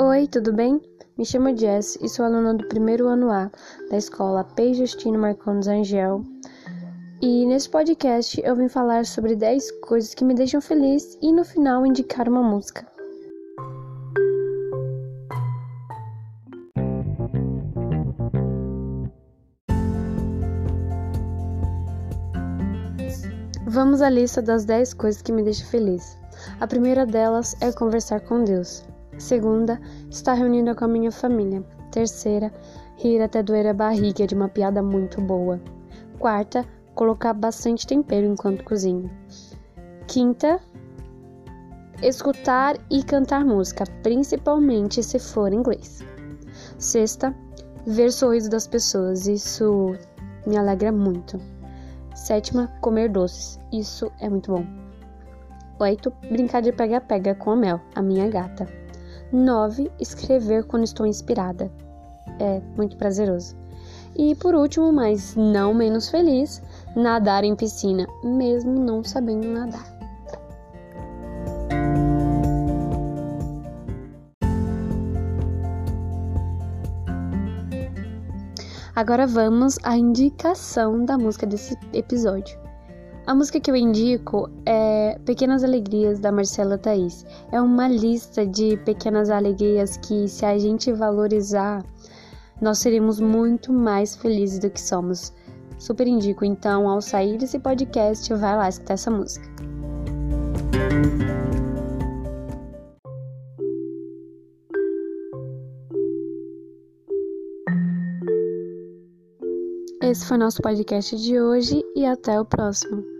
Oi, tudo bem? Me chamo Jess e sou aluna do primeiro ano A da escola P. Justino Marcondes Angel. E nesse podcast eu vim falar sobre 10 coisas que me deixam feliz e no final indicar uma música. Vamos à lista das 10 coisas que me deixam feliz. A primeira delas é conversar com Deus. Segunda, estar reunida com a minha família. Terceira, rir até doer a barriga de uma piada muito boa. Quarta, colocar bastante tempero enquanto cozinho. Quinta, escutar e cantar música, principalmente se for inglês. Sexta, ver sorriso das pessoas, isso me alegra muito. Sétima, comer doces, isso é muito bom. Oito, brincar de pega-pega com a Mel, a minha gata. 9. Escrever quando estou inspirada. É muito prazeroso. E por último, mas não menos feliz, nadar em piscina, mesmo não sabendo nadar. Agora vamos à indicação da música desse episódio. A música que eu indico é Pequenas Alegrias da Marcela Thaís. É uma lista de pequenas alegrias que, se a gente valorizar, nós seremos muito mais felizes do que somos. Super indico, então, ao sair desse podcast, vai lá escutar essa música. Esse foi nosso podcast de hoje e até o próximo.